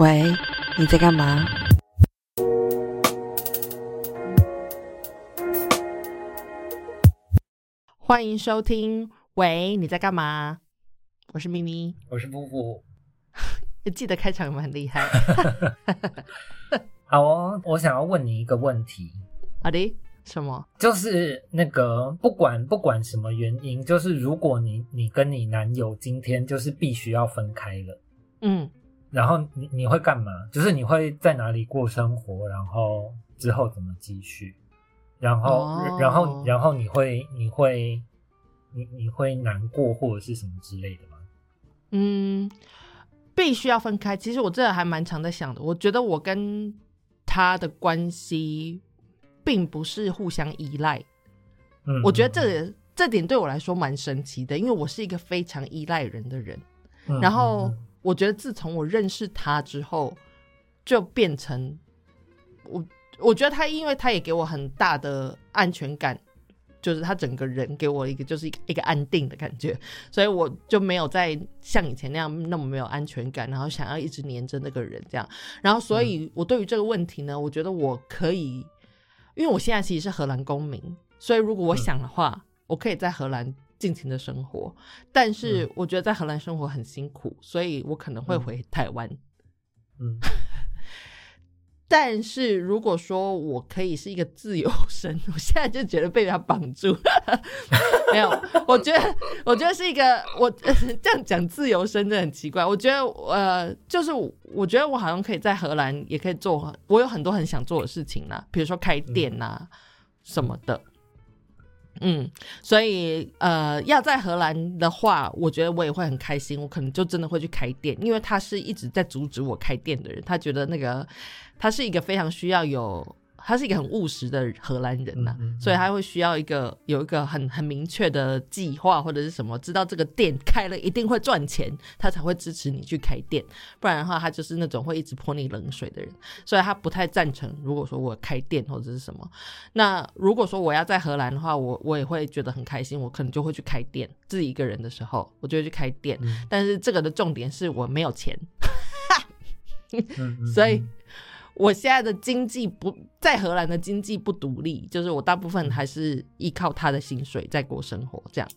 喂，你在干嘛？欢迎收听。喂，你在干嘛？我是咪咪，我是布布。记得开场蛮厉害。好哦，我想要问你一个问题。好的，什么？就是那个不管不管什么原因，就是如果你你跟你男友今天就是必须要分开了，嗯，然后你你会干嘛？就是你会在哪里过生活？然后之后怎么继续？然后、哦然后然后你会你会你你会难过或者是什么之类的吗？嗯，必须要分开。其实我这还蛮常在想的。我觉得我跟他的关系并不是互相依赖。嗯，我觉得这这点对我来说蛮神奇的，因为我是一个非常依赖人的人。嗯然后嗯我觉得自从我认识他之后，就变成我，我觉得他，因为他也给我很大的安全感，就是他整个人给我一个就是一个一个安定的感觉，所以我就没有再像以前那样那么没有安全感，然后想要一直黏着那个人这样。然后，所以我对于这个问题呢，我觉得我可以，因为我现在其实是荷兰公民，所以如果我想的话，我可以在荷兰尽情的生活。但是嗯我觉得在荷兰生活很辛苦，所以我可能会回台湾。嗯 但是如果说我可以是一个自由身，我现在就觉得被他绑住。没有，我觉得，我觉得是一个我这样讲自由身真的很奇怪。我觉得，呃，就是我觉得我好像可以在荷兰也可以做，我有很多很想做的事情啦，比如说开店呐、什么的。嗯，所以呃，要在荷兰的话，我觉得我也会很开心，我可能就真的会去开店，因为他是一直在阻止我开店的人，他觉得那个他是一个非常需要有，他是一个很务实的荷兰人呐、嗯嗯嗯所以他会需要一个有一个很很明确的计划或者是什么，知道这个店开了一定会赚钱，他才会支持你去开店，不然的话，他就是那种会一直泼你冷水的人，所以他不太赞成。如果说我开店或者是什么，那如果说我要在荷兰的话，我我也会觉得很开心，我可能就会去开店，自己一个人的时候，我就会去开店。嗯但是这个的重点是我没有钱，所以我现在的经济不在荷兰的经济不独立，就是我大部分还是依靠他的薪水在过生活这样。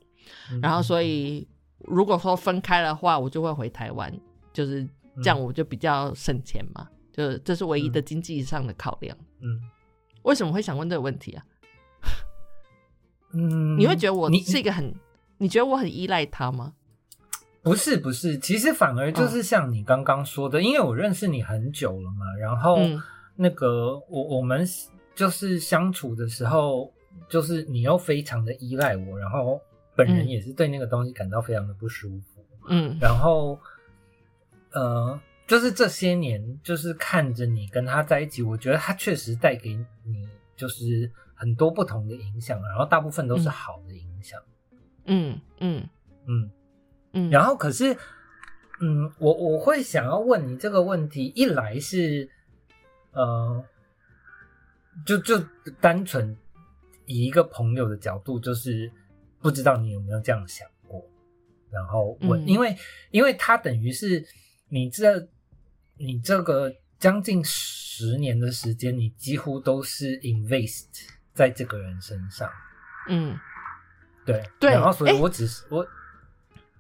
嗯然后所以如果说分开的话，我就会回台湾，就是这样，我就比较省钱嘛，就是这是唯一的经济上的考量。嗯为什么会想问这个问题啊？嗯，你会觉得我你是一个很，你觉得我很依赖他吗？不是不是，其实反而就是像你刚刚说的，因为我认识你很久了嘛，然后嗯。那个我我们就是相处的时候，就是你又非常的依赖我，然后本人嗯。也是对那个东西感到非常的不舒服，嗯。然后呃，就是这些年就是看着你跟他在一起，我觉得他确实带给你就是很多不同的影响，然后大部分都是嗯。好的影响，嗯嗯嗯。嗯，然后可是，嗯，我我会想要问你这个问题，一来是，呃，就就单纯以一个朋友的角度，就是不知道你有没有这样想过，然后问，嗯。因为因为他等于是你这你这个将近十年的时间，你几乎都是 invest 在这个人身上，嗯。对对然后所以我只是我，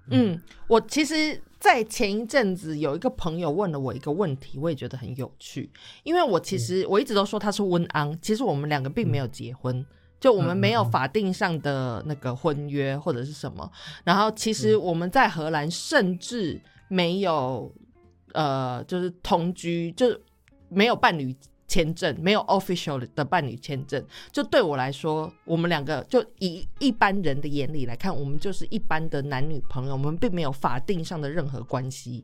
嗯，我其实，在前一阵子有一个朋友问了我一个问题，我也觉得很有趣，因为我其实我一直都说他是温安，其实我们两个并没有结婚。就我们没有法定上的那个婚约或者是什么，然后其实我们在荷兰甚至没有呃，就是同居，就是没有伴侣签证，没有 official 的伴侣签证。就对我来说，我们两个就以一般人的眼里来看，我们就是一般的男女朋友，我们并没有法定上的任何关系。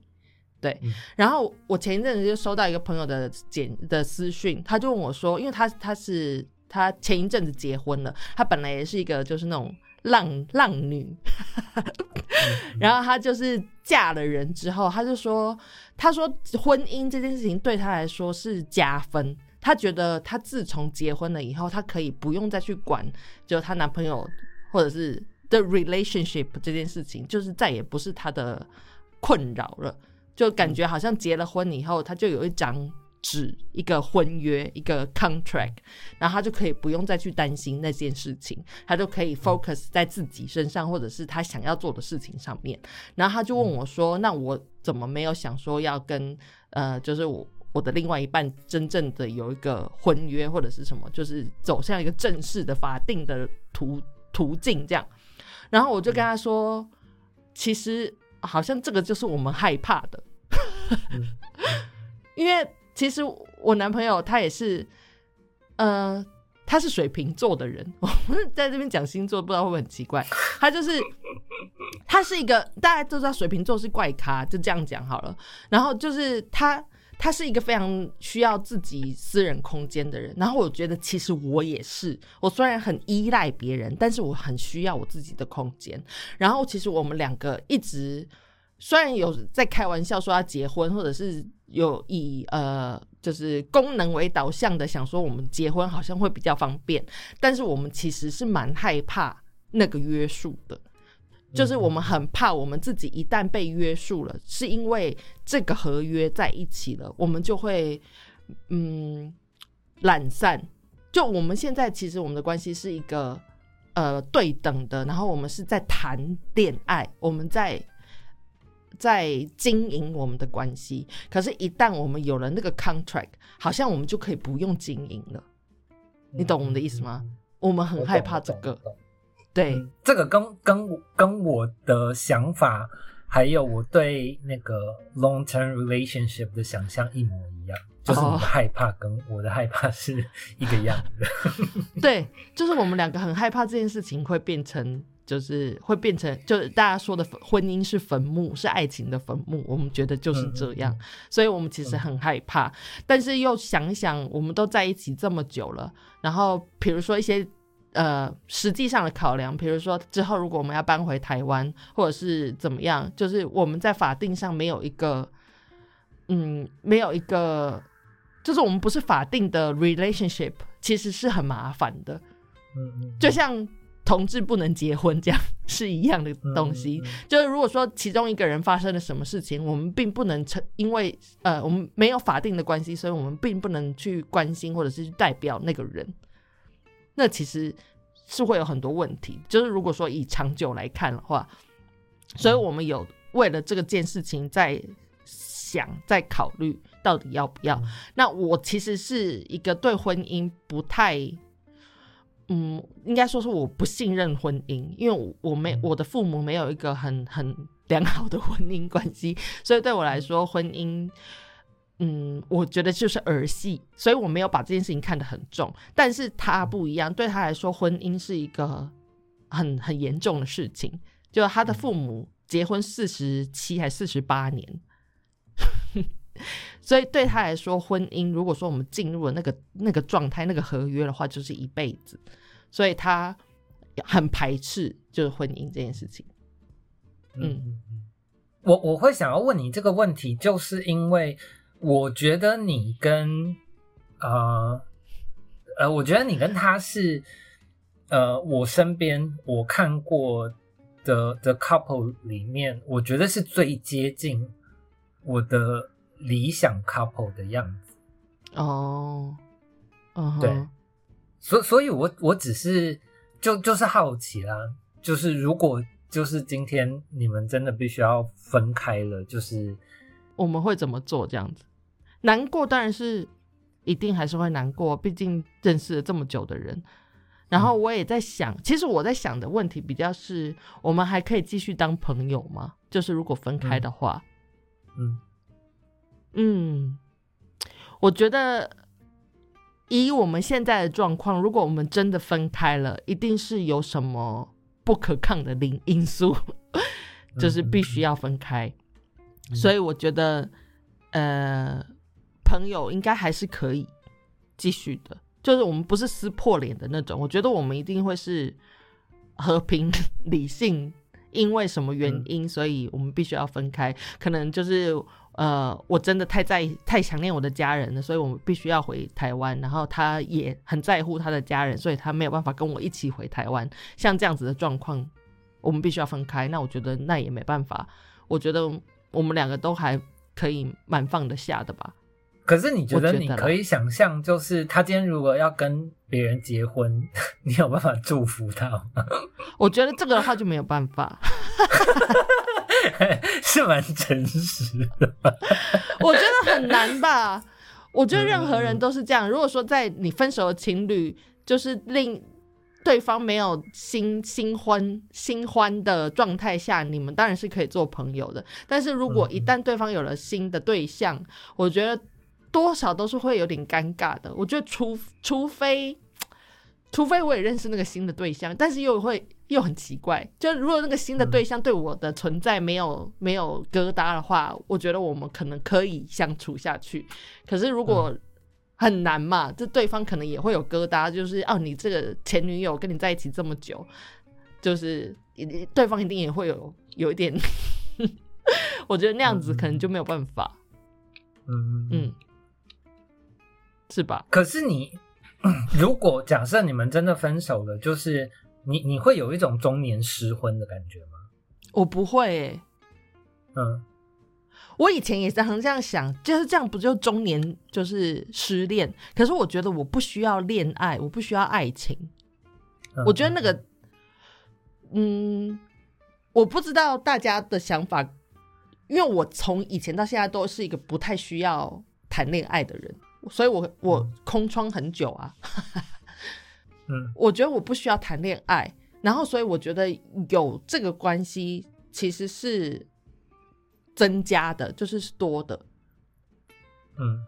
对，嗯然后我前一阵子就收到一个朋友的简的私讯，他就问我说，因为他他是他前一阵子结婚了，他本来也是一个就是那种浪浪女，然后她就是嫁了人之后，她就说，她说婚姻这件事情对她来说是加分。她觉得她自从结婚了以后，她可以不用再去管，就她男朋友或者是的 relationship 这件事情，就是再也不是她的困扰了。就感觉好像结了婚以后，她就有一张纸，一个婚约，一个 contract，然后他就可以不用再去担心那件事情，他就可以 focus 在自己身上，或者是他想要做的事情上面。然后他就问我说：“那我怎么没有想说要跟呃，就是我我的另外一半真正的有一个婚约或者是什么，就是走向一个正式的法定的途途径这样？”然后我就跟他说：“其实好像这个就是我们害怕的。” 因为其实我男朋友他也是，呃，他是水瓶座的人。我们在这边讲星座，不知道会不会很奇怪？他就是他是一个大家都知道水瓶座是怪咖，就这样讲好了。然后就是他，他是一个非常需要自己私人空间的人。然后我觉得其实我也是，我虽然很依赖别人，但是我很需要我自己的空间。然后其实我们两个一直。虽然有在开玩笑说要结婚，或者是有以呃就是功能为导向的想说我们结婚好像会比较方便，但是我们其实是蛮害怕那个约束的，就是我们很怕我们自己一旦被约束了，是因为这个合约在一起了，我们就会嗯懒散。就我们现在其实我们的关系是一个呃对等的，然后我们是在谈恋爱，我们在。在经营我们的关系，可是，一旦我们有了那个 contract，好像我们就可以不用经营了。你懂我们的意思吗？我们很害怕这个。对，这个跟跟跟我的想法，还有我对那个 long term relationship 的想象一模一样，就是你的害怕跟我的害怕是一个样的。对，就是我们两个很害怕这件事情会变成。就是会变成，就是大家说的婚姻是坟墓，是爱情的坟墓。我们觉得就是这样，所以我们其实很害怕。但是又想一想，我们都在一起这么久了，然后比如说一些呃实际上的考量，比如说之后如果我们要搬回台湾，或者是怎么样，就是我们在法定上没有一个，嗯，没有一个，就是我们不是法定的 relationship，其实是很麻烦的。就像。同志不能结婚，这样是一样的东西。就是如果说其中一个人发生了什么事情，我们并不能成，因为呃，我们没有法定的关系，所以我们并不能去关心或者是代表那个人。那其实是会有很多问题。就是如果说以长久来看的话，所以我们有为了这个件事情在想，在考虑到底要不要。那我其实是一个对婚姻不太。嗯，应该说是我不信任婚姻，因为我没我的父母没有一个很很良好的婚姻关系，所以对我来说，婚姻，嗯，我觉得就是儿戏，所以我没有把这件事情看得很重。但是他不一样，对他来说，婚姻是一个很很严重的事情。就他的父母结婚四十七还四十八年。所以对他来说，婚姻如果说我们进入了那个那个状态、那个合约的话，就是一辈子。所以他很排斥就是婚姻这件事情。嗯，我我会想要问你这个问题，就是因为我觉得你跟呃呃，我觉得你跟他是呃，我身边我看过的的 couple 里面，我觉得是最接近我的。理想 couple 的样子哦，对，所所以，我我只是就就是好奇啦，就是如果就是今天你们真的必须要分开了，就是我们会怎么做？这样子难过当然是一定还是会难过，毕竟认识了这么久的人。然后我也在想，其实我在想的问题比较是，我们还可以继续当朋友吗？就是如果分开的话，嗯。嗯，我觉得以我们现在的状况，如果我们真的分开了，一定是有什么不可抗的零因素，就是必须要分开。所以我觉得，呃，朋友应该还是可以继续的，就是我们不是撕破脸的那种。我觉得我们一定会是和平 理性，因为什么原因，所以我们必须要分开，可能就是。呃，我真的太在太想念我的家人了，所以我们必须要回台湾。然后他也很在乎他的家人，所以他没有办法跟我一起回台湾。像这样子的状况，我们必须要分开。那我觉得那也没办法。我觉得我们两个都还可以蛮放得下的吧。可是你觉得你可以想象，就是他今天如果要跟别人结婚，你有办法祝福他吗？我觉得这个的话就没有办法，是蛮诚实的。我觉得很难吧。我觉得任何嗯人都是这样。如果说在你分手的情侣，就是令对方没有新新欢新欢的状态下，你们当然是可以做朋友的。但是如果嗯一旦对方有了新的对象，我觉得多少都是会有点尴尬的。我觉得除除非。除非我也认识那个新的对象，但是又会又很奇怪，就如果那个新的对象对我的存在没有没有疙瘩的话，我觉得我们可能可以相处下去。可是如果很难嘛，这对方可能也会有疙瘩，就是哦，你这个前女友跟你在一起这么久，就是一对方一定也会有有一点，我觉得那样子可能就没有办法，嗯嗯，是吧？可是你，如果假设你们真的分手了，就是你你会有一种中年失婚的感觉吗？我不会诶、嗯我以前也常常这样想，就是这样，不就中年就是失恋？可是我觉得我不需要恋爱，我不需要爱情。嗯我觉得那个，嗯，我不知道大家的想法，因为我从以前到现在都是一个不太需要谈恋爱的人，所以我我空窗很久啊。嗯。我觉得我不需要谈恋爱，然后所以我觉得有这个关系其实是增加的，就是是多的，嗯。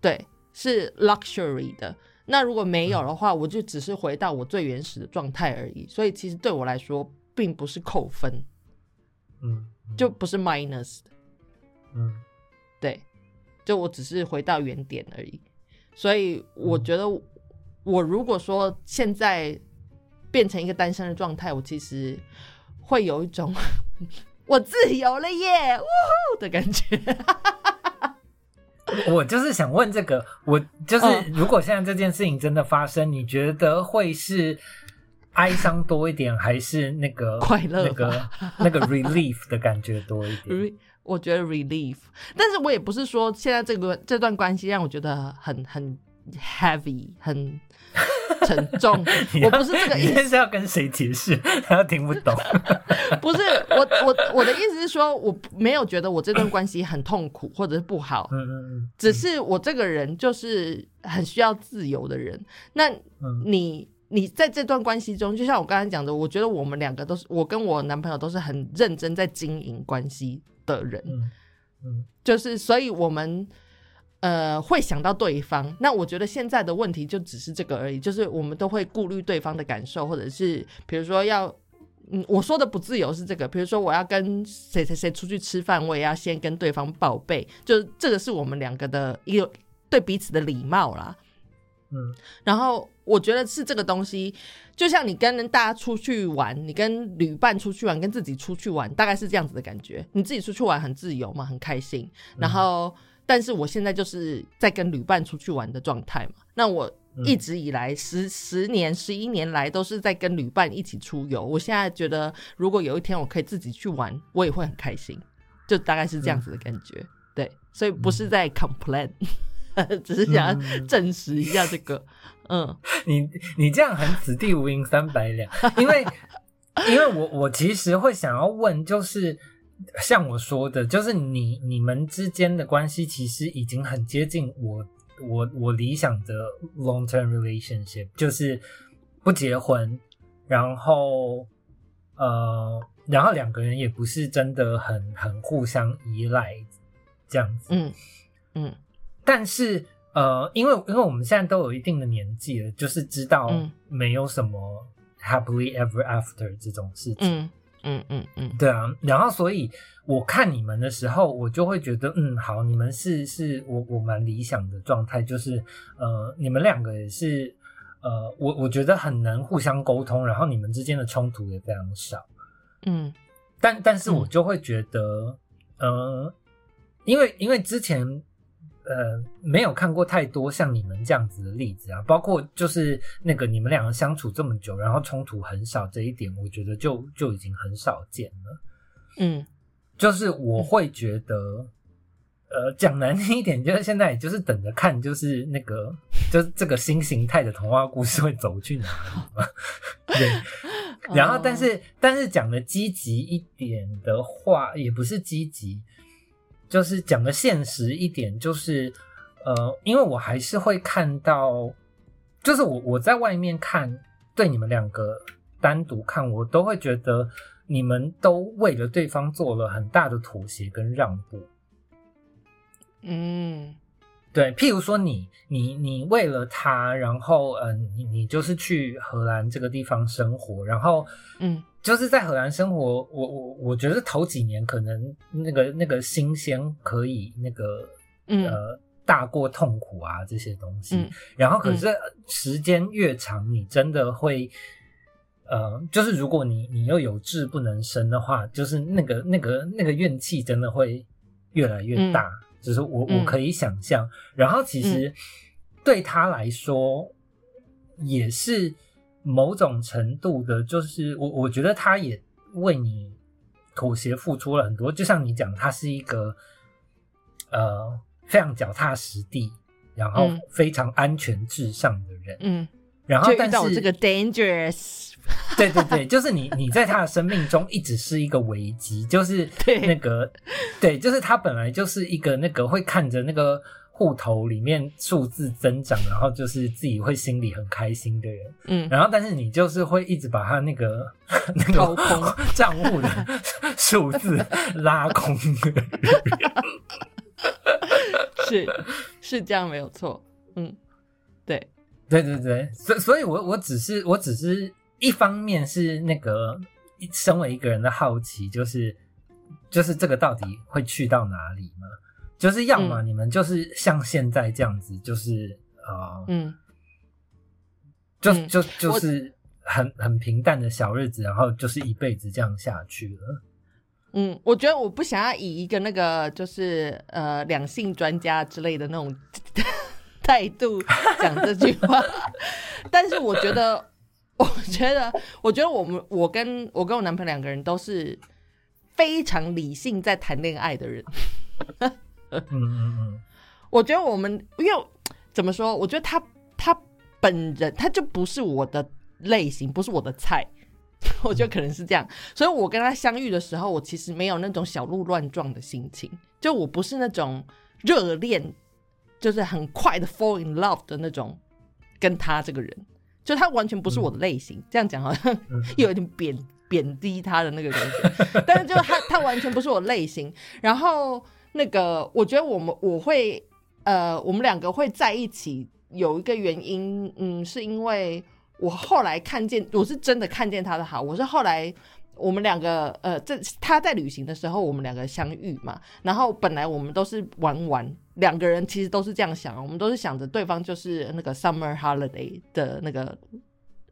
对，是 luxury 的。那如果没有的话，我就只是回到我最原始的状态而已。所以其实对我来说，并不是扣分，嗯，就不是 minus 的，嗯。对，就我只是回到原点而已。所以我觉得，我如果说现在变成一个单身的状态，我其实会有一种 我自由了耶，呜呼的感觉。我就是想问这个，我就是嗯如果现在这件事情真的发生，你觉得会是哀伤多一点，还是那个快乐那个那个 relief 的感觉多一点？我觉得 relief，但是我也不是说现在这个这段关系让我觉得很很 heavy，很沉重。我不是这个意思，是要跟谁解释？他听不懂。不是我我我的意思是说，我没有觉得我这段关系很痛苦或者是不好，嗯嗯只是我这个人就是很需要自由的人。那嗯你你在这段关系中，就像我刚才讲的，我觉得我们两个都是，我跟我男朋友都是很认真在经营关系的人。嗯嗯就是所以我们呃会想到对方。那我觉得现在的问题就只是这个而已，就是我们都会顾虑对方的感受，或者是比如说要。嗯，我说的不自由是这个，比如说我要跟谁谁谁出去吃饭，我也要先跟对方报备，就这个是我们两个的一个对彼此的礼貌啦。嗯然后我觉得是这个东西，就像你跟大家出去玩，你跟旅伴出去玩，跟自己出去玩，大概是这样子的感觉。你自己出去玩很自由嘛，很开心。然后，但是我现在就是在跟旅伴出去玩的状态嘛。那我一直以来十十年、十一年来都是在跟旅伴一起出游。我现在觉得，如果有一天我可以自己去玩，我也会很开心。就大概是这样子的感觉。对，所以不是在 complain，只是想要证实一下这个。嗯。你你这样很此地无银三百两，因为 因为我我其实会想要问，就是像我说的，就是你你们之间的关系其实已经很接近我我我理想的 long term relationship，就是不结婚，然后呃，然后两个人也不是真的很很互相依赖这样子，嗯嗯但是呃，因为因为我们现在都有一定的年纪了，就是知道嗯没有什么 happily ever after 这种事情，嗯嗯嗯嗯对啊。然后所以我看你们的时候，我就会觉得，嗯，好，你们是是我我蛮理想的状态，就是呃，你们两个也是呃，我我觉得很能互相沟通，然后你们之间的冲突也非常少。嗯但但是我嗯就会觉得，呃，因为因为之前呃没有看过太多像你们这样子的例子啊，包括就是那个你们两个相处这么久，然后冲突很少这一点，我觉得就就已经很少见了。嗯就是我会觉得，呃，讲难听一点，就是现在也就是等着看，就是那个，就是这个新形态的童话故事会走去哪里嘛？对。然后，但是，但是讲的积极一点的话，也不是积极，就是讲的现实一点，就是呃，因为我还是会看到，就是我我在外面看，对你们两个单独看，我都会觉得你们都为了对方做了很大的妥协跟让步。嗯，对，譬如说你你你为了他，然后嗯，你你就是去荷兰这个地方生活，然后嗯，就是在荷兰生活，我我我觉得头几年可能那个那个新鲜可以那个嗯呃大过痛苦啊这些东西，嗯然后可是时间越长，你真的会。呃，就是如果你你又有志不能伸的话，就是那个那个那个怨气真的会越来越大。就是我我可以想象，然后其实对他来说也是某种程度的，就是我我觉得他也为你妥协付出了很多。就像你讲，他是一个呃非常脚踏实地，然后非常安全至上的人。嗯，然后但是这个 dangerous。对对对，就是你，你在他的生命中一直是一个危机，就是那个，对，就是他本来就是一个那个会看着那个户头里面数字增长，然后就是自己会心里很开心的人，嗯，然后但是你就是会一直把他那个 那个账户的数字拉空，是是这样没有错，嗯，对。对对对，所所以，我我只是我只是。一方面是那个身为一个人的好奇，就是就是这个到底会去到哪里吗？就是要么你们就是像现在这样子，就是啊，嗯，就就就是很很平淡的小日子，然后就是一辈子这样下去了。嗯，我觉得我不想要以一个那个就是呃两性专家之类的那种 态度讲这句话，但是我觉得。我觉得，我觉得我们我跟我跟我男朋友两个人都是非常理性在谈恋爱的人。嗯嗯嗯，我觉得我们因为怎么说？我觉得他他本人他就不是我的类型，不是我的菜。我觉得可能是这样，所以我跟他相遇的时候，我其实没有那种小鹿乱撞的心情，就我不是那种热恋，就是很快的 fall in love 的那种跟他这个人。就他完全不是我的类型，这样讲好像 又有点贬贬低他的那个感觉。但是就他他完全不是我类型。然后那个我觉得我们我会呃我们两个会在一起有一个原因，嗯，是因为我后来看见我是真的看见他的好，我是后来。我们两个，呃，这他在旅行的时候，我们两个相遇嘛。然后本来我们都是玩玩，两个人其实都是这样想，我们都是想着对方就是那个 summer holiday 的那个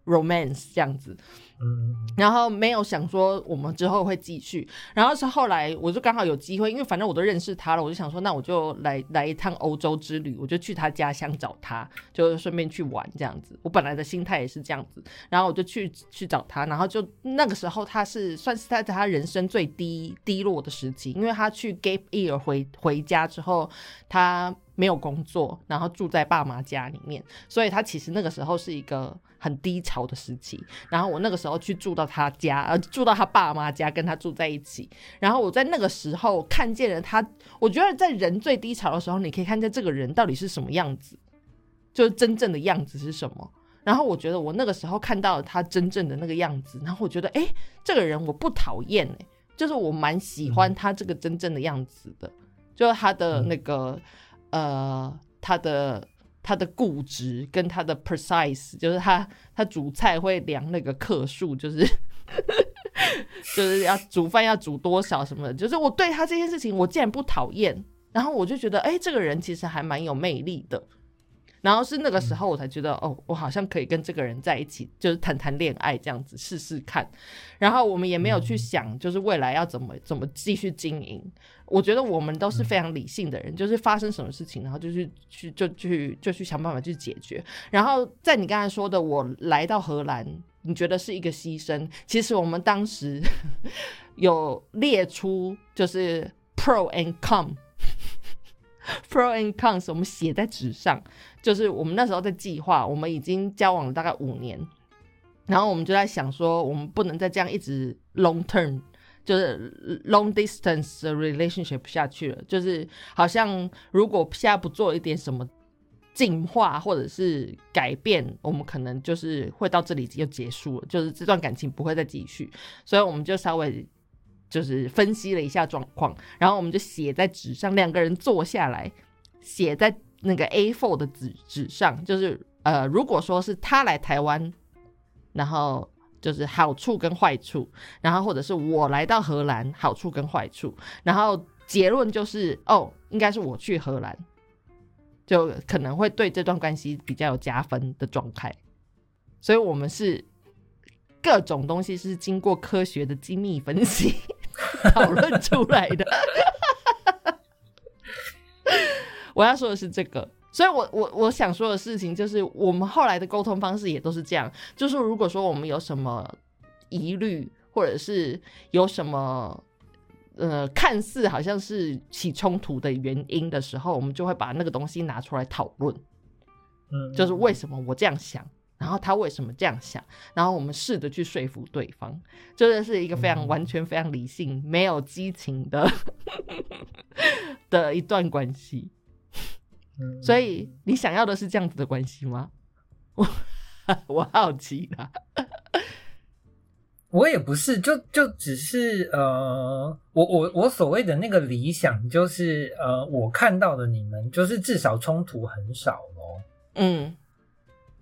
romance 这样子。嗯，然后没有想说我们之后会继续，然后是后来我就刚好有机会，因为反正我都认识他了，我就想说那我就来来一趟欧洲之旅，我就去他家乡找他，就顺便去玩这样子。我本来的心态也是这样子，然后我就去去找他，然后就那个时候他是算是他在他人生最低低落的时期，因为他去 gap year 回回家之后，他没有工作，然后住在爸妈家里面，所以他其实那个时候是一个。很低潮的时期，然后我那个时候去住到他家，呃，住到他爸妈家，跟他住在一起。然后我在那个时候看见了他，我觉得在人最低潮的时候，你可以看见这个人到底是什么样子，就是真正的样子是什么。然后我觉得我那个时候看到了他真正的那个样子，然后我觉得，哎，这个人我不讨厌，哎，就是我蛮喜欢他这个真正的样子的，就是他的那个，呃，他的。他的固执跟他的 precise，就是他他煮菜会量那个克数，就是 就是要煮饭要煮多少什么的，就是我对他这件事情我竟然不讨厌，然后我就觉得哎，这个人其实还蛮有魅力的。然后是那个时候，我才觉得哦，我好像可以跟这个人在一起，就是谈谈恋爱这样子试试看。然后我们也没有去想，就是未来要怎么怎么继续经营。我觉得我们都是非常理性的人，就是发生什么事情，然后就去去就去就去想办法去解决。然后在你刚才说的，我来到荷兰，你觉得是一个牺牲？其实我们当时 有列出就是 pro and con。pro and cons，我们写在纸上，就是我们那时候在计划，我们已经交往了大概五年，然后我们就在想说，我们不能再这样一直 long term，就是 long distance relationship 下去了，就是好像如果现在不做一点什么进化或者是改变，我们可能就是会到这里就结束了，就是这段感情不会再继续，所以我们就稍微。就是分析了一下状况，然后我们就写在纸上，两个人坐下来写在那个 A4 的纸纸上，就是呃，如果说是他来台湾，然后就是好处跟坏处，然后或者是我来到荷兰，好处跟坏处，然后结论就是哦，应该是我去荷兰，就可能会对这段关系比较有加分的状态，所以我们是各种东西是经过科学的精密分析。讨论出来的，我要说的是这个，所以我我我想说的事情就是，我们后来的沟通方式也都是这样，就是如果说我们有什么疑虑，或者是有什么呃看似好像是起冲突的原因的时候，我们就会把那个东西拿出来讨论，嗯，就是为什么我这样想。然后他为什么这样想？然后我们试着去说服对方，真的是一个非常完全、非常理性、没有激情的 的一段关系。所以你想要的是这样子的关系吗？我我好奇啦。我也不是，就就只是呃，我我我所谓的那个理想，就是呃，我看到的你们，就是至少冲突很少咯。嗯。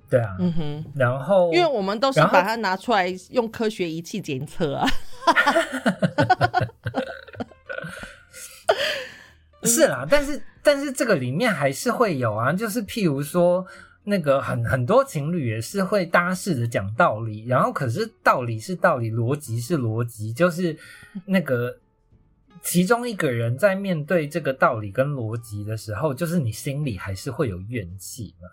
对啊，嗯哼，然后因为我们都是把它拿出来用科学仪器检测啊，是啦，但是但是这个里面还是会有啊，就是譬如说那个很很多情侣也是会搭试着讲道理，然后可是道理是道理，逻辑是逻辑，就是那个其中一个人在面对这个道理跟逻辑的时候，就是你心里还是会有怨气嘛。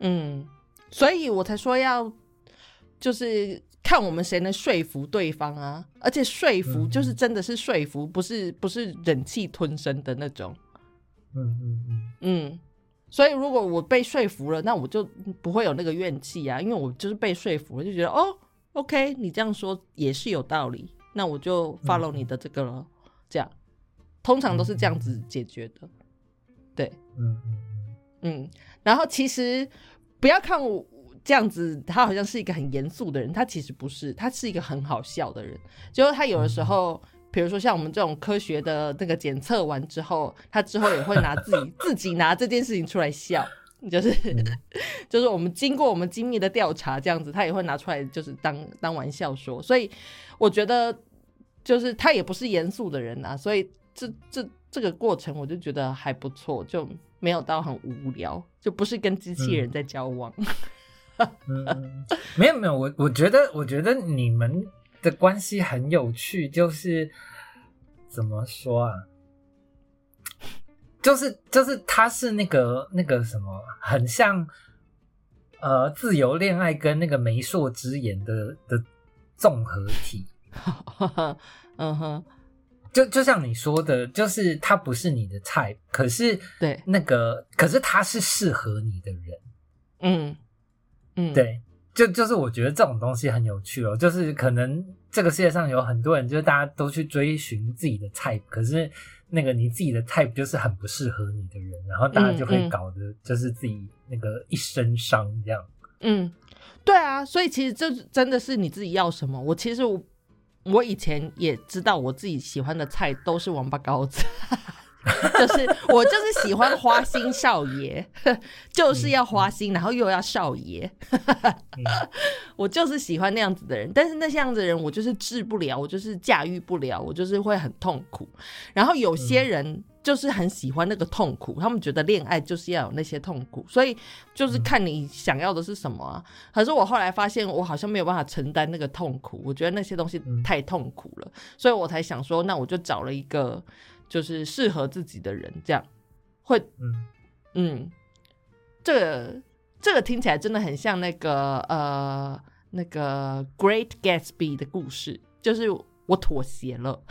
嗯，所以我才说要，就是看我们谁能说服对方啊，而且说服就是真的是说服，不是不是忍气吞声的那种。嗯嗯嗯。嗯，所以如果我被说服了，那我就不会有那个怨气啊，因为我就是被说服了，就觉得哦，OK，你这样说也是有道理，那我就 follow 你的这个了。这样，通常都是这样子解决的。对，嗯嗯嗯，然后其实。不要看我这样子，他好像是一个很严肃的人，他其实不是，他是一个很好笑的人。就是他有的时候，比如说像我们这种科学的那个检测完之后，他之后也会拿自己 自己拿这件事情出来笑，就是 就是我们经过我们精密的调查这样子，他也会拿出来就是当当玩笑说。所以我觉得就是他也不是严肃的人啊，所以这这这个过程我就觉得还不错，就。没有到很无聊，就不是跟机器人在交往。嗯，没有没有，我我觉得我觉得你们的关系很有趣，就是怎么说啊？就是就是他是那个那个什么，很像呃自由恋爱跟那个媒妁之言的的综合体。嗯哼。就就像你说的，就是他不是你的菜，可是对。那个，可是他是适合你的人，嗯嗯，对，就就是我觉得这种东西很有趣哦，就是可能这个世界上有很多人，就是大家都去追寻自己的菜，可是那个你自己的菜就是很不适合你的人，然后大家就会搞得就是自己那个一身伤这样，嗯，对啊，所以其实这真的是你自己要什么，我其实我。我以前也知道我自己喜欢的菜都是王八羔子，就是我就是喜欢花心少爷，就是要花心，然后又要少爷，我就是喜欢那样子的人。但是那样子的人我就是治不了，我就是驾驭不了，我就是会很痛苦。然后有些人。就是很喜欢那个痛苦，他们觉得恋爱就是要有那些痛苦，所以就是看你想要的是什么啊。可是我后来发现，我好像没有办法承担那个痛苦，我觉得那些东西太痛苦了，所以我才想说，那我就找了一个就是适合自己的人，这样会，嗯嗯，这个这个听起来真的很像那个呃那个 Great Gatsby 的故事，就是我妥协了。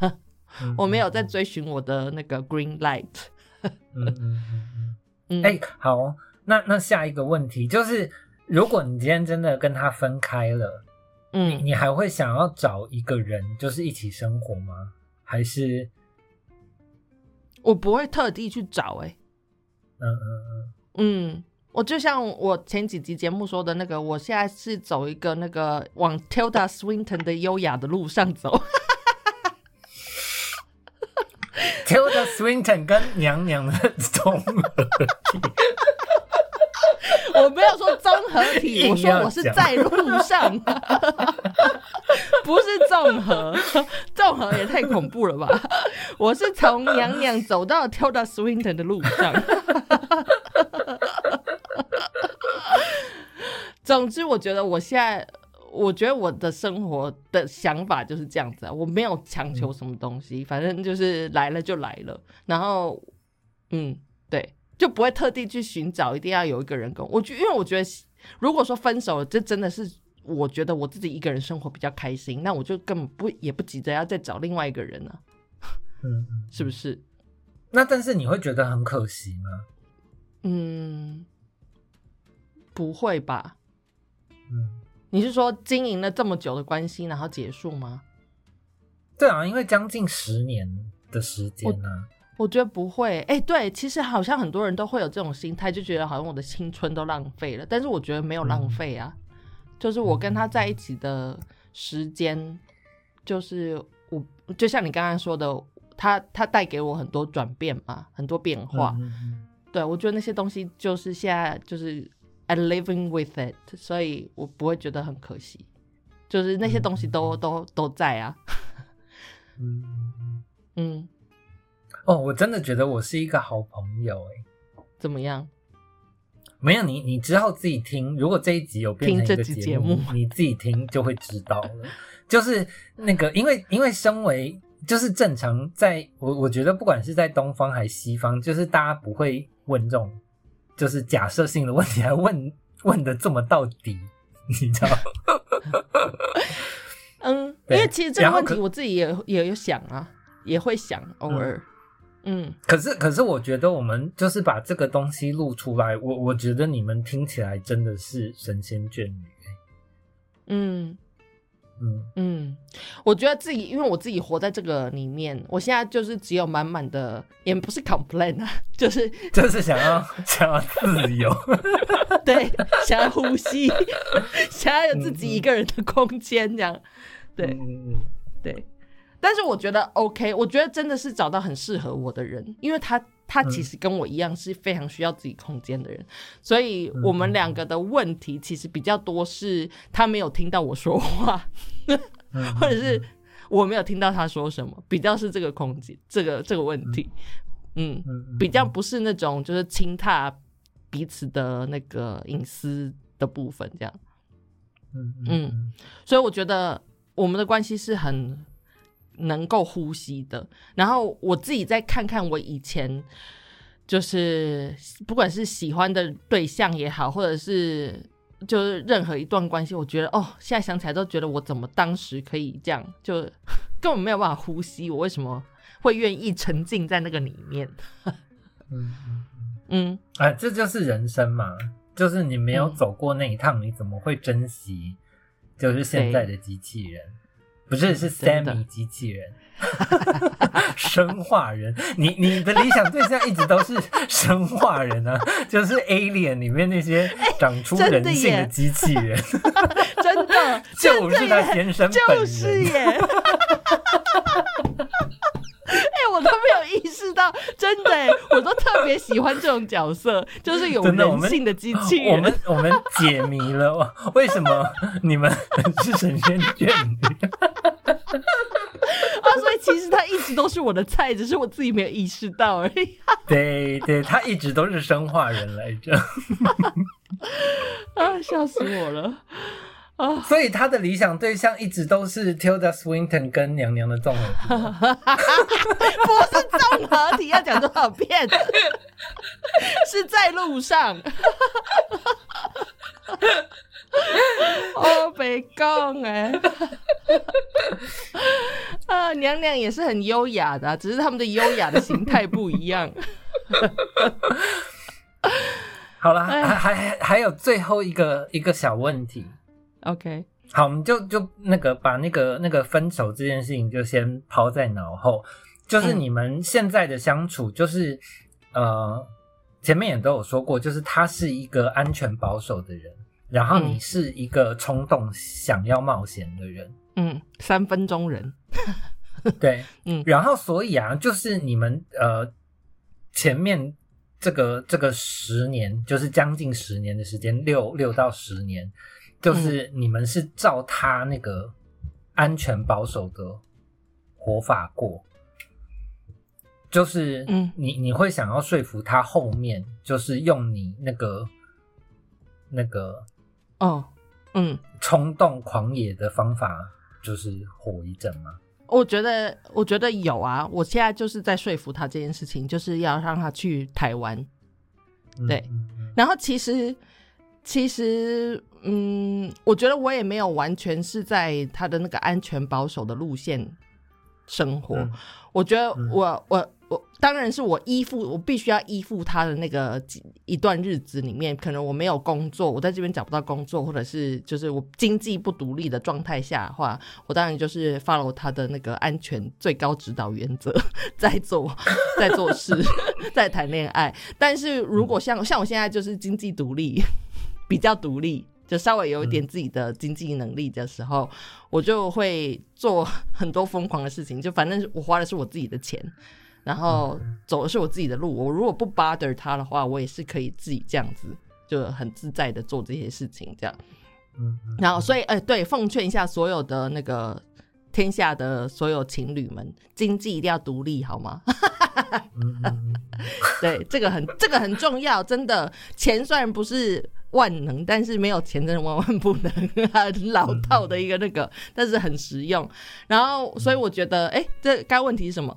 我没有在追寻我的那个 green light，嗯 嗯嗯嗯。嗯，哎、好，那那下一个问题就是，如果你今天真的跟他分开了，你嗯，你还会想要找一个人，就是一起生活吗？还是我不会特地去找、哎，嗯嗯嗯嗯，我就像我前几集节目说的那个，我现在是走一个那个往 Tilda Swinton 的优雅的路上走。，Tilda Swinton 跟娘娘的综合体，我没有说综合体，我说我是在路上，不是综合，综合也太恐怖了吧！我是从娘娘走到 Tilda Swinton 的路上。总之，我觉得我现在，我觉得我的生活的想法就是这样子啊，我没有强求什么东西，反正就是来了就来了，然后，嗯，对，就不会特地去寻找，一定要有一个人跟我。我觉，因为我觉得，如果说分手了，这真的是我觉得我自己一个人生活比较开心，那我就根本不也不急着要再找另外一个人啊，嗯嗯，是不是？那但是你会觉得很可惜吗？嗯，不会吧？嗯，你是说经营了这么久的关系，然后结束吗？对啊，因为将近十年的时间呢、我觉得不会。哎、对，其实好像很多人都会有这种心态，就觉得好像我的青春都浪费了。但是我觉得没有浪费啊，就是我跟他在一起的时间，就是我就像你刚刚说的，他他带给我很多转变嘛，很多变化。嗯嗯对我觉得那些东西就是现在就是 I living with it，所以我不会觉得很可惜。就是那些东西都、都都在啊。嗯，哦，我真的觉得我是一个好朋友哎。怎么样？没有你，你之后自己听。如果这一集有变成一听个这集节目你自己听就会知道了。就是那个，因为因为身为就是正常在，我我觉得不管是在东方还是西方，就是大家不会问这种就是假设性的问题，还问 问的这么到底，你知道？嗯，因对为其实这个问题我自己也也有想啊，也会想，偶尔，嗯可是可是，我觉得我们就是把这个东西录出来，我我觉得你们听起来真的是神仙眷侣欸。嗯。嗯。嗯，我觉得自己，因为我自己活在这个里面，我现在就是只有满满的，也不是 complain 啊，就是就是想要 想要自由。对，想要呼吸，想要有自己一个人的空间，这样，对。嗯嗯嗯。对，但是我觉得 OK，我觉得真的是找到很适合我的人，因为他他其实跟我一样是非常需要自己空间的人，所以我们两个的问题其实比较多是他没有听到我说话，嗯或者是我没有听到他说什么，比较是这个空间这个这个问题，嗯，比较不是那种就是轻踏彼此的那个隐私的部分这样。嗯所以我觉得我们的关系是很能够呼吸的。然后我自己再看看我以前，就是不管是喜欢的对象也好，或者是就是任何一段关系，我觉得哦，现在想起来都觉得我怎么当时可以这样，就根本没有办法呼吸。我为什么会愿意沉浸在那个里面？嗯嗯嗯，嗯，啊，这就是人生嘛，就是你没有走过那一趟，你怎么会珍惜？就是现在的机器人，不是是嗯真的 Sammy 机器人，生化人。你你的理想对象一直都是生化人啊，就是 Alien 里面那些长出人性的机器人，真的 就是他先生本人。就是耶。哎、我都没有意识到，真的哎，我都特别喜欢这种角色，就是有人性的机器人。我们我们解谜了，为什么你们是神仙眷侣？啊，所以其实他一直都是我的菜，只是我自己没有意识到而已。对对，他一直都是生化人来着，啊，笑死我了！啊，所以他的理想对象一直都是 Tilda Swinton 跟娘娘的综合体。不是综合体，要讲多少遍？是在路上。哦，北贡哎，啊，娘娘也是很优雅的啊、只是他们的优雅的形态不一样。好啦，哎还还还有最后一个一个小问题。OK，好，我们就就那个把那个那个分手这件事情就先抛在脑后，就是嗯你们现在的相处，就是、呃，前面也都有说过，就是他是一个安全保守的人，然后你嗯是一个冲动想要冒险的人，嗯，三分钟人，对，嗯。然后所以啊，就是你们呃前面这个这个十年，就是将近十年的时间，六六到十年，就是你们是照他那个安全保守的活法过，就是嗯你你会想要说服他后面，就是用你那个那个哦，嗯，冲动狂野的方法，就是火一阵吗？我觉得，我觉得有啊。我现在就是在说服他这件事情，就是要让他去台湾。嗯对嗯嗯然后其实，其实，嗯，我觉得我也没有完全是在他的那个安全保守的路线生活。嗯我觉得嗯我我我当然是我依附，我必须要依附他的那个一段日子里面，可能我没有工作，我在这边找不到工作，或者是就是我经济不独立的状态下的话，我当然就是 follow 他的那个安全最高指导原则在做在做事，在谈恋爱。但是如果像像我现在就是经济独立，比较独立。就稍微有一点自己的经济能力的时候，我就会做很多疯狂的事情。就反正我花的是我自己的钱，然后走的是我自己的路。我如果不 bother 他的话，我也是可以自己这样子，就很自在的做这些事情。这样，然后所以，哎、对，奉劝一下所有的那个天下的所有情侣们，经济一定要独立，好吗？对，这个很这个很重要，真的。钱虽然不是万能，但是没有钱真的万万不能，很老套的一个那个，但是很实用。然后，所以我觉得，哎、这该问题是什么？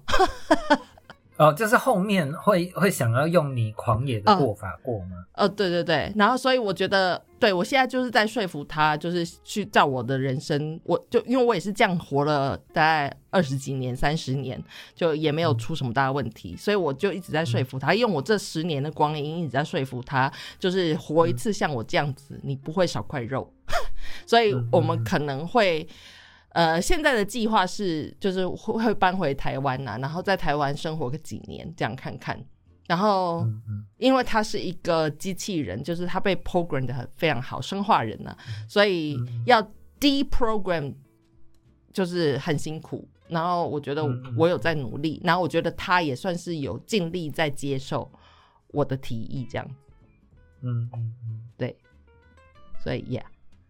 哦，就是后面会会想要用你狂野的过法过吗？呃，对对对，然后所以我觉得，对我现在就是在说服他，就是去照我的人生，我就因为我也是这样活了大概二十几年、三十年，就也没有出什么大问题，所以我就一直在说服他，用我这十年的光阴一直在说服他，就是活一次像我这样子，你不会少块肉，所以我们可能会。呃，现在的计划是，就是会会搬回台湾呐、然后在台湾生活个几年，这样看看。然后，因为他是一个机器人，就是他被 program 的非常好，生化人呢、所以要 deprogram 就是很辛苦。然后我觉得我有在努力，然后我觉得他也算是有尽力在接受我的提议，这样嗯嗯嗯对。所以，yeah，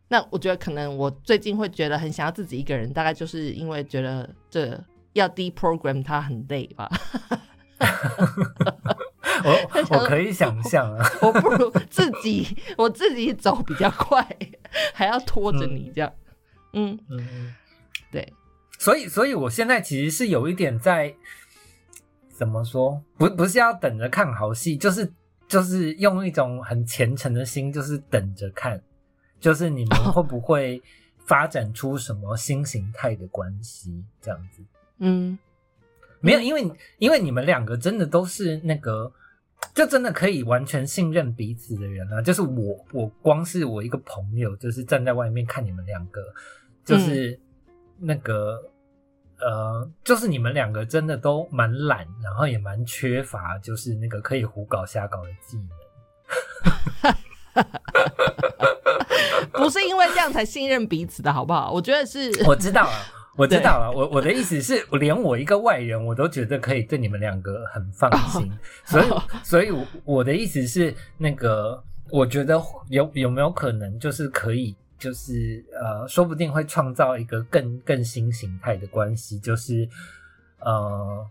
那我觉得可能我最近会觉得很想要自己一个人，大概就是因为觉得这要 deprogram 他很累吧。我我可以想象啊，我不如自己我自己走比较快，还要拖着你这样。嗯，嗯嗯，对，所以所以我现在其实是有一点在怎么说，不不是要等着看好戏，就是就是用一种很虔诚的心，就是等着看，就是你们会不会发展出什么新形态的关系这样子。嗯没有，因为因为你们两个真的都是那个，就真的可以完全信任彼此的人啊。就是我，我光是我一个朋友，就是站在外面看你们两个，就是那个、呃，就是你们两个真的都蛮懒，然后也蛮缺乏，就是那个可以胡搞瞎搞的技能。不是因为这样才信任彼此的好不好？我觉得是，我知道了。我知道了，我我的意思是，连我一个外人，我都觉得可以对你们两个很放心，所以 所以我我的意思是，那个我觉得有有没有可能，就是可以，就是呃，说不定会创造一个更更新形态的关系，就是呃，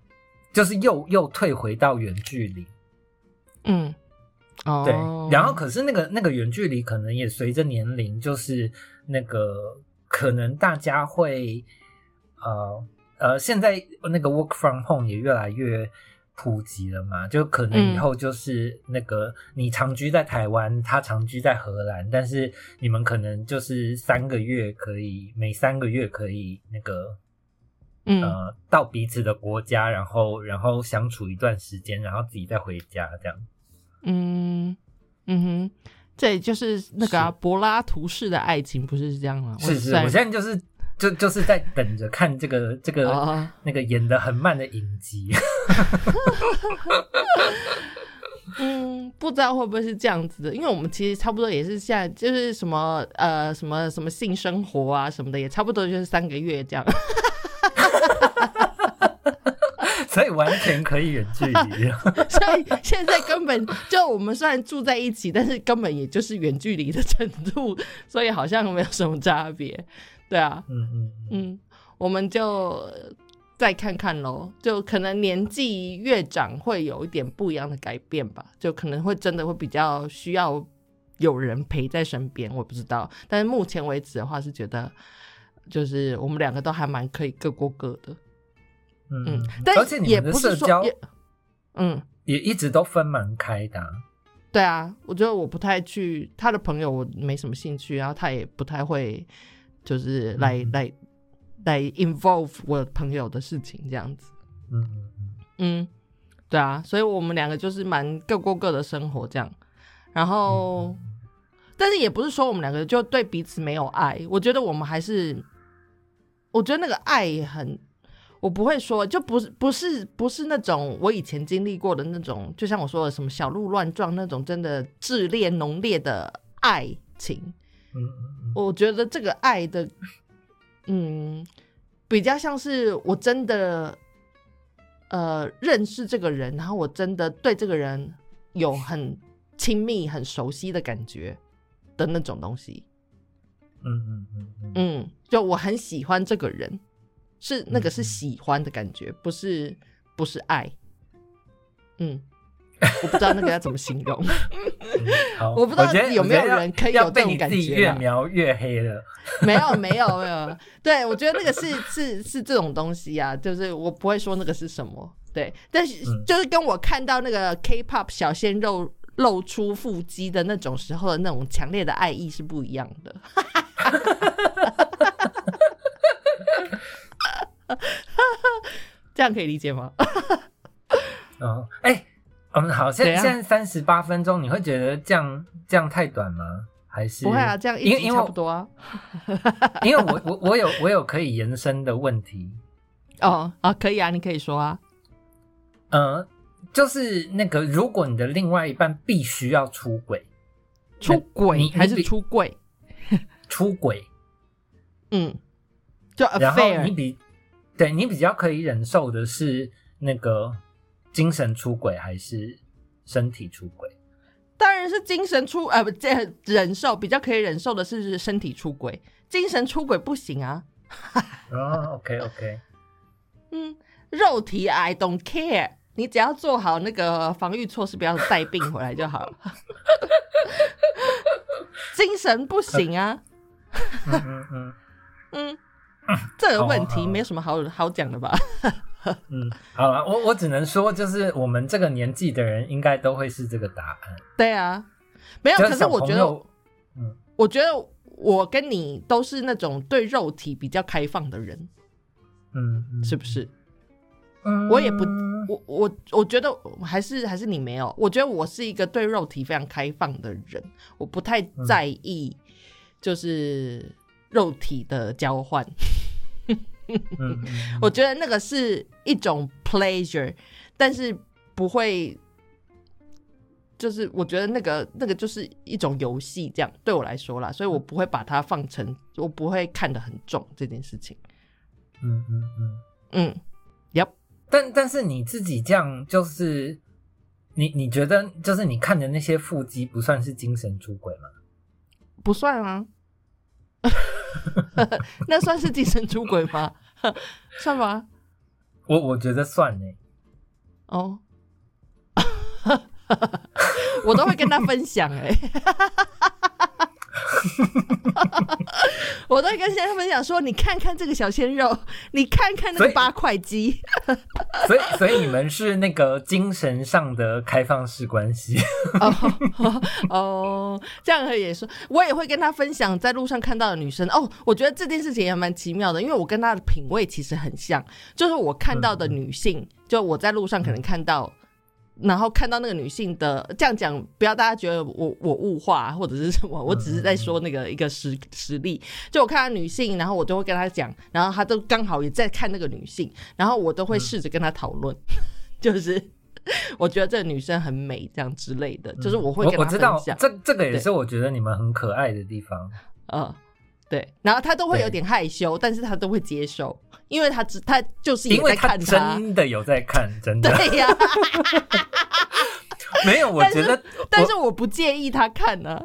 就是又又退回到远距离，嗯，哦，对，然后可是那个那个远距离可能也随着年龄，就是那个可能大家会呃呃，现在那个 work from home 也越来越普及了嘛，就可能以后就是那个你长居在台湾，他长居在荷兰，但是你们可能就是三个月可以每三个月可以那个嗯。呃到彼此的国家，然后然后相处一段时间，然后自己再回家这样。嗯嗯哼，这也就是那个柏拉图式的爱情，不是这样吗？是是，我现在就是就就是在等着看这个这个、哦那个演的很慢的影集。嗯，不知道会不会是这样子的，因为我们其实差不多也是现在就是什么呃什么什么性生活啊什么的，也差不多就是三个月这样。所以完全可以远距离。所以现在根本就我们虽然住在一起，但是根本也就是远距离的程度，所以好像没有什么差别。对啊，嗯嗯嗯嗯，我们就再看看喽。就可能年纪越长，会有一点不一样的改变吧。就可能会真的会比较需要有人陪在身边，我不知道。但是目前为止的话，是觉得就是我们两个都还蛮可以各过各的。嗯但而且你也们的社交不是说也，嗯。也一直都分蛮开的啊、对啊，我觉得我不太去他的朋友，我没什么兴趣，然后他也不太会，就是来、嗯来来 involve 我朋友的事情这样子。嗯嗯嗯嗯，对啊，所以我们两个就是蛮各过各的生活这样，然后，嗯但是也不是说我们两个就对彼此没有爱，我觉得我们还是，我觉得那个爱很。我不会说，就不是不是不是那种我以前经历过的那种，就像我说的什么小鹿乱撞那种，真的炽烈浓烈的爱情。我觉得这个爱的，嗯，比较像是我真的，呃，认识这个人，然后我真的对这个人有很亲密、很熟悉的感觉的那种东西。嗯嗯嗯嗯嗯，就我很喜欢这个人，是那个是喜欢的感觉，不是不是爱。嗯，我不知道那个要怎么形容。嗯，我不知道有没有人可以有这种感觉越描越黑了。没有没有没有，对我觉得那个是是是这种东西啊，就是我不会说那个是什么，对，但是嗯就是跟我看到那个 K-pop 小鲜肉露出腹肌的那种时候的那种强烈的爱意是不一样的。这样可以理解吗？哦，哎、嗯，好，现现在三十八分钟，你会觉得这样这样太短吗？还是不会啊，这样因为因为差不多啊。因为我我我有我有可以延伸的问题，哦啊，可以啊，你可以说啊。呃，就是那个，如果你的另外一半必须要出轨，出轨你还是出柜？出轨，嗯，就然后你 affair。比对你比较可以忍受的是那个精神出轨还是身体出轨？当然是精神出呃不这忍受比较可以忍受的是身体出轨，精神出轨不行啊。哦，OK OK，嗯，肉体 I don't care，你只要做好那个防御措施，不要带病回来就好了。精神不行啊，嗯嗯嗯嗯，这个问题没有什么好好讲的吧？嗯，好了，我我只能说，就是我们这个年纪的人应该都会是这个答案。对啊，没有，可是我觉得，嗯。我觉得我跟你都是那种对肉体比较开放的人，嗯嗯，是不是？嗯。我也不，我我我觉得还是还是你没有，我觉得我是一个对肉体非常开放的人，我不太在意就是肉体的交换，我觉得那个是一种 pleasure，但是不会。就是我觉得那个那个就是一种游戏，这样对我来说啦，所以我不会把它放成，我不会看得很重这件事情。嗯嗯嗯。嗯，Yep，但但是你自己这样，就是你你觉得，就是你看的那些腹肌，不算是精神出轨吗？不算啊，那算是精神出轨吗？算吗？我我觉得算呢。哦，我都会跟他分享哎、我都会跟先生分享说，你看看这个小鲜肉，你看看那个八块肌。所以所以你们是那个精神上的开放式关系。哦哦，这样也说，我也会跟他分享在路上看到的女生。哦，我觉得这件事情也蛮奇妙的，因为我跟他的品味其实很像，就是我看到的女性，就我在路上可能看到。然后看到那个女性的这样讲，不要大家觉得我我物化或者是什么，我只是在说那个一个实实例。就我看到女性，然后我都会跟她讲，然后她都刚好也在看那个女性，然后我都会试着跟她讨论，就是 我觉得这个女生很美，这样之类的，就是我会跟她我我知道。这这个也是我觉得你们很可爱的地方。嗯，对，然后他都会有点害羞，但是他都会接受，因为他只他就是因为他。真的有在看，真的对呀、没有。我觉得，但是我不介意他看呢、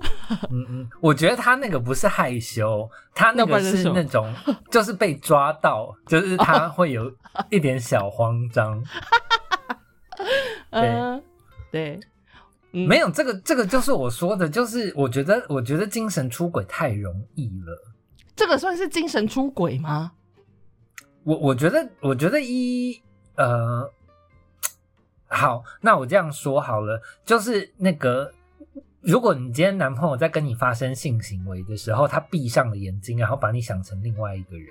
嗯嗯，我觉得他那个不是害羞，他那个是那种就是被抓到，就是他会有一点小慌张。嗯，对，嗯没有这个，这个就是我说的，就是我觉得，我觉得精神出轨太容易了。这个算是精神出轨吗？我我觉得，我觉得一呃，好，那我这样说好了，就是那个，如果你今天男朋友在跟你发生性行为的时候，他闭上了眼睛，然后把你想成另外一个人，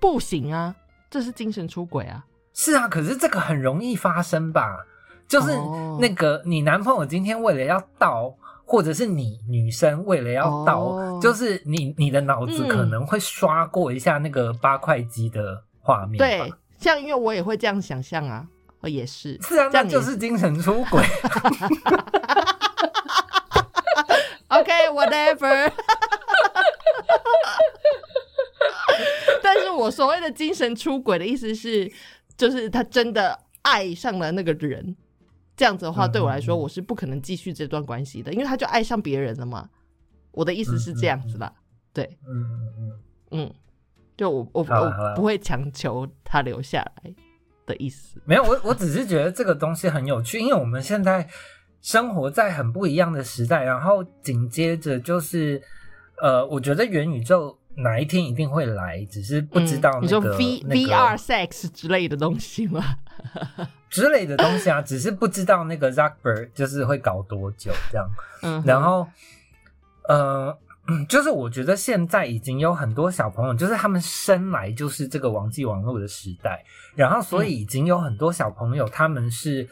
不行啊，这是精神出轨啊。是啊，可是这个很容易发生吧？就是哦那个你男朋友今天为了要到，或者是你女生为了要到，哦就是你你的脑子嗯可能会刷过一下那个八块肌的画面吧。对，像因为我也会这样想象啊，我也是。是啊，那这样就是精神出轨。OK，whatever、但是我所谓的精神出轨的意思是，就是他真的爱上了那个人，这样子的话，嗯对我来说，我是不可能继续这段关系的，因为他就爱上别人了嘛。我的意思是这样子啦，对，嗯嗯嗯，嗯，就我我我不会强求他留下来的意思。没有，我我只是觉得这个东西很有趣，因为我们现在生活在很不一样的时代，然后紧接着就是，呃，我觉得元宇宙哪一天一定会来，只是不知道嗯、你说那个、V 那个 VR sex 之类的东西吗？之类的东西啊，只是不知道那个 Zuckerberg 就是会搞多久这样。嗯，然后，呃，就是我觉得现在已经有很多小朋友，就是他们生来就是这个网际网络的时代，然后所以已经有很多小朋友他们是，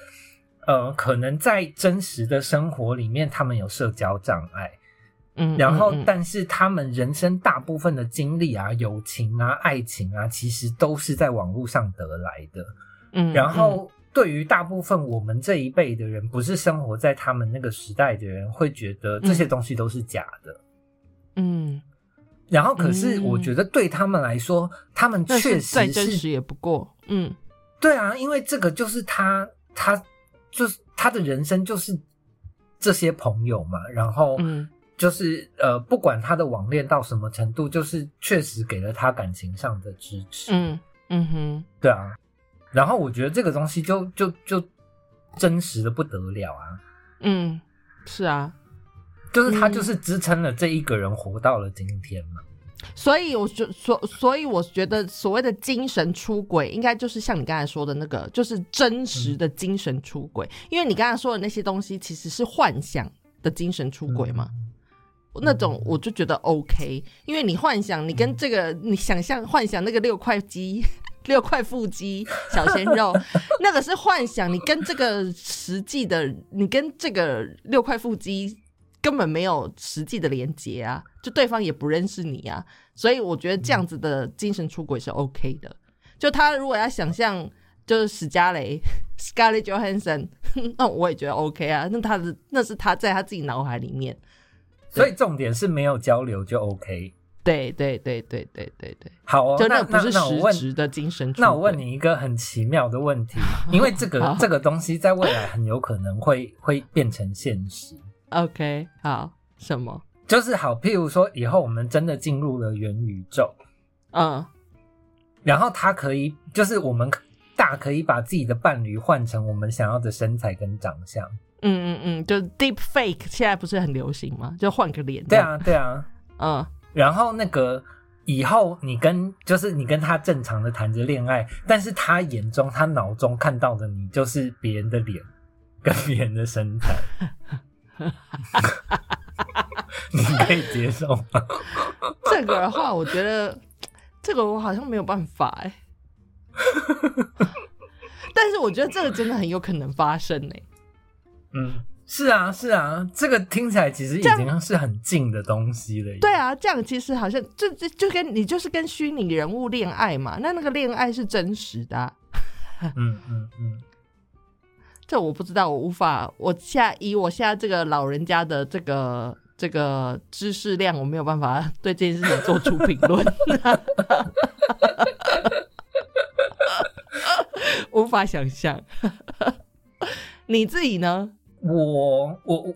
呃，可能在真实的生活里面他们有社交障碍，嗯，然后但是他们人生大部分的经历啊、友情啊、爱情啊，其实都是在网络上得来的。嗯然后对于大部分我们这一辈的人，不是生活在他们那个时代的人，会觉得这些东西都是假的。嗯，然后，可是嗯我觉得对他们来说，他们那确是再实是真实也不过，嗯对啊，因为这个就是他，他就是他的人生就是这些朋友嘛。然后嗯就是呃，不管他的网恋到什么程度，就是确实给了他感情上的支持。嗯嗯哼，对啊，然后我觉得这个东西就就就真实的不得了啊，嗯，是啊，就是他嗯就是支撑了这一个人活到了今天嘛。所以我觉所所以我觉得所谓的精神出轨，应该就是像你刚才说的那个，就是真实的精神出轨。因为你刚才说的那些东西其实是幻想的精神出轨嘛，那种我就觉得 OK，因为你幻想你跟这个你想象幻想那个六块肌。六块腹肌、小鲜肉，那个是幻想。你跟这个实际的，你跟这个六块腹肌根本没有实际的连接啊，就对方也不认识你啊，所以我觉得这样子的精神出轨是 OK 的。就他如果要想象就是史嘉蕾 Scarlett Johansson，那我也觉得 OK 啊，那他的那是他在他自己脑海里面。所以重点是没有交流就 OK。对对对对对对对，好哦，就那不是实质的精神。那我问你一个很奇妙的问题，因为这个好这个东西在未来很有可能会会变成现实。，OK，好，什么？就是好，譬如说以后我们真的进入了元宇宙，嗯然后它可以，就是我们大可以把自己的伴侣换成我们想要的身材跟长相。嗯嗯嗯，就 Deep Fake 现在不是很流行吗？就换个脸。对，啊，对啊。嗯然后那个以后你跟就是你跟他正常的谈着恋爱，但是他眼中他脑中看到的你就是别人的脸跟别人的身材，你可以接受吗？这个的话，我觉得这个我好像没有办法哎。但是我觉得这个真的很有可能发生哎。嗯。是啊，是啊，这个听起来其实已经是很近的东西了。对啊，这样其实好像就就就跟你就是跟虚拟人物恋爱嘛，那那个恋爱是真实的。嗯嗯嗯，这我不知道，我无法，我现在以我现在这个老人家的这个这个知识量，我没有办法对这件事情做出评论，无法想象。你自己呢？我我我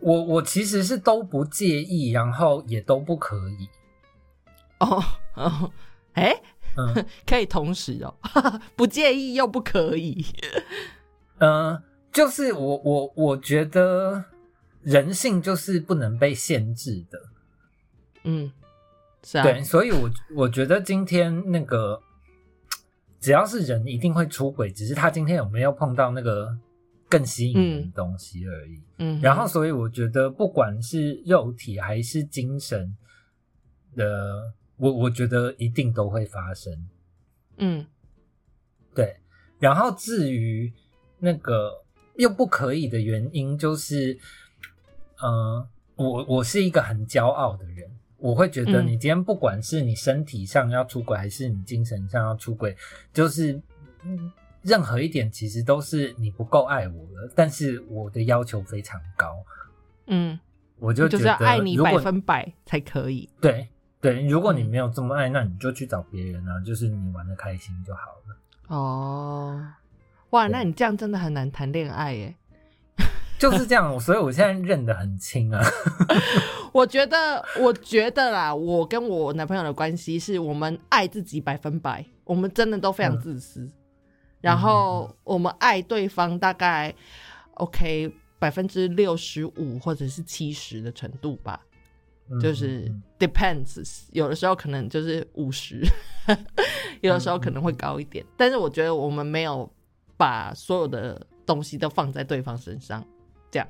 我我其实是都不介意，然后也都不可以。哦哦，哎，嗯，可以同时哦，不介意又不可以。嗯，就是我我我觉得人性就是不能被限制的。嗯，是啊，对，所以我我觉得今天那个只要是人一定会出轨，只是他今天有没有碰到那个。更吸引人的东西而已。嗯，然后所以我觉得，不管是肉体还是精神的，我我觉得一定都会发生。嗯，对。然后至于那个又不可以的原因，就是，嗯，我我是一个很骄傲的人，我会觉得你今天不管是你身体上要出轨，还是你精神上要出轨，就是嗯。任何一点其实都是你不够爱我了，但是我的要求非常高，嗯，我就就是要爱你百分百才可以。对对，如果你没有这么爱，那你就去找别人啊，就是你玩的开心就好了。哦，哇，那你这样真的很难谈恋爱耶。就是这样，所以我现在认得很清啊。我觉得，我觉得啦，我跟我男朋友的关系是我们爱自己百分百，我们真的都非常自私。然后我们爱对方大概 OK 百分之六十五或者是七十的程度吧，就是 depends，有的时候可能就是五十，有的时候可能会高一点。但是我觉得我们没有把所有的东西都放在对方身上，这样，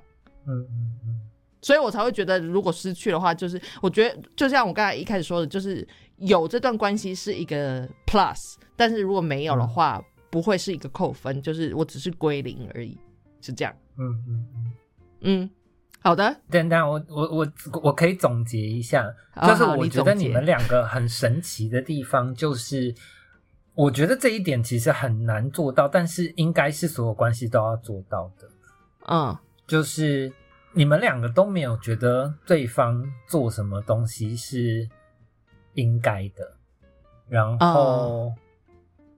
嗯嗯嗯，所以我才会觉得如果失去的话，就是我觉得就像我刚才一开始说的，就是有这段关系是一个 plus，但是如果没有的话。不会是一个扣分，就是我只是归零而已，是这样。嗯嗯嗯嗯，好的。等等，我我我我可以总结一下，就是我觉得你们两个很神奇的地方，就是我觉得这一点其实很难做到，但是应该是所有关系都要做到的。嗯，就是你们两个都没有觉得对方做什么东西是应该的，然后。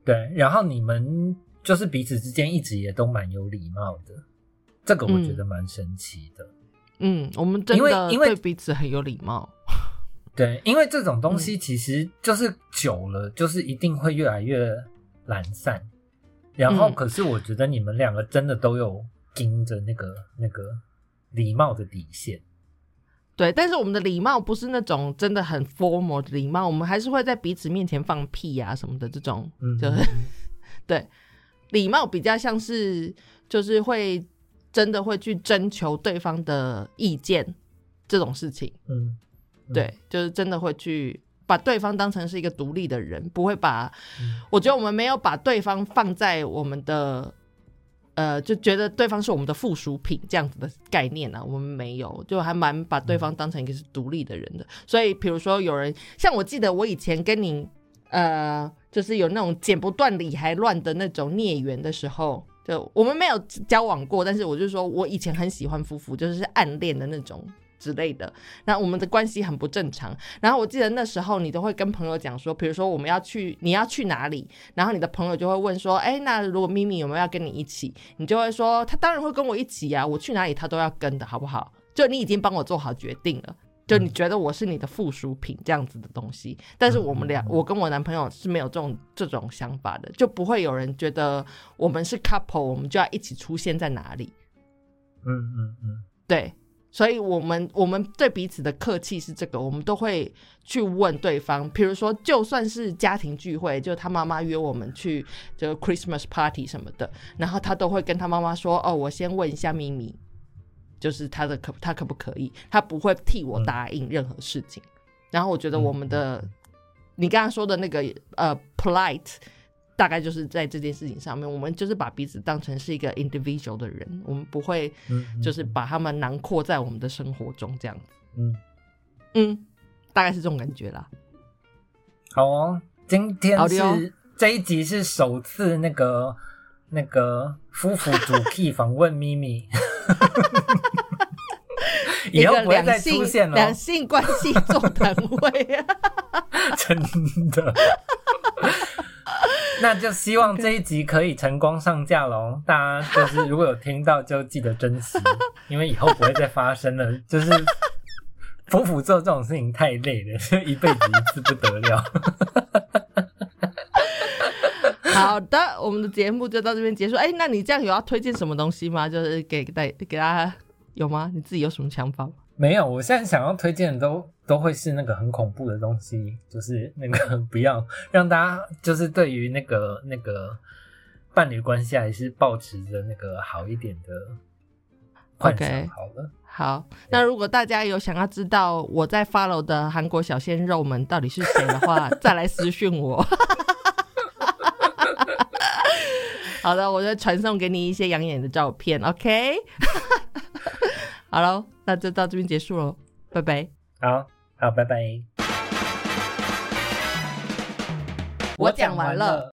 对，然后你们就是彼此之间一直也都蛮有礼貌的，这个我觉得蛮神奇的。嗯，我们真的因为彼此很有礼貌。对，因为这种东西其实就是久了，就是一定会越来越懒散。然后，可是我觉得你们两个真的都有盯着那个那个礼貌的底线。对，但是我们的礼貌不是那种真的很 formal 的礼貌，我们还是会在彼此面前放屁啊什么的这种，就 是对礼貌比较像是就是会真的会去征求对方的意见这种事情，嗯，对，就是真的会去把对方当成是一个独立的人，不会把，我觉得我们没有把对方放在我们的。呃，就觉得对方是我们的附属品这样子的概念呢，我们没有，就还蛮把对方当成一个是独立的人的。所以，比如说有人像我记得我以前跟你，呃，就是有那种剪不断理还乱的那种孽缘的时候，就我们没有交往过，但是我就说我以前很喜欢夫妇，就是暗恋的那种。之类的，那我们的关系很不正常。然后我记得那时候你都会跟朋友讲说，比如说我们要去，你要去哪里，然后你的朋友就会问说，哎，那如果咪咪有没有要跟你一起？你就会说，他当然会跟我一起呀，我去哪里他都要跟的，好不好？就你已经帮我做好决定了，就你觉得我是你的附属品这样子的东西。但是我们俩，我跟我男朋友是没有这种这种想法的，就不会有人觉得我们是 couple，我们就要一起出现在哪里。嗯嗯嗯，对。所以我们我们对彼此的客气是这个，我们都会去问对方，比如说就算是家庭聚会，就他妈妈约我们去这个 Christmas party 什么的，然后他都会跟他妈妈说：“哦，我先问一下咪咪，就是他的可他可不可以？他不会替我答应任何事情。然后我觉得我们的、你刚刚说的那个呃 polite。大概就是在这件事情上面，我们就是把彼此当成是一个 individual 的人，我们不会就是把他们囊括在我们的生活中这样子。嗯，嗯，大概是这种感觉啦。好哦，今天是这一集是首次那个那个夫妇主 key 访问咪咪，以后不会再出现了两，性关系座谈会啊。真的。那就希望这一集可以成功上架喽！大家就是如果有听到，就记得珍惜，因为以后不会再发生了。就是 夫妇做这种事情太累了，就 一辈子一次不得了。好的，我们的节目就到这边结束。哎，那你这样有要推荐什么东西吗？就是给大给大家有吗？你自己有什么想法吗？没有，我现在想要推荐的都都会是那个很恐怖的东西，就是那个 不要让大家就是对于那个那个伴侣关系还是保持着那个好一点的幻想好了。好，那如果大家有想要知道我在 follow 的韩国小鲜肉们到底是谁的话，再来私讯我。好的，我就传送给你一些养眼的照片，OK？好喽，那就到这边结束喽，拜拜。好好，拜拜。我讲完了。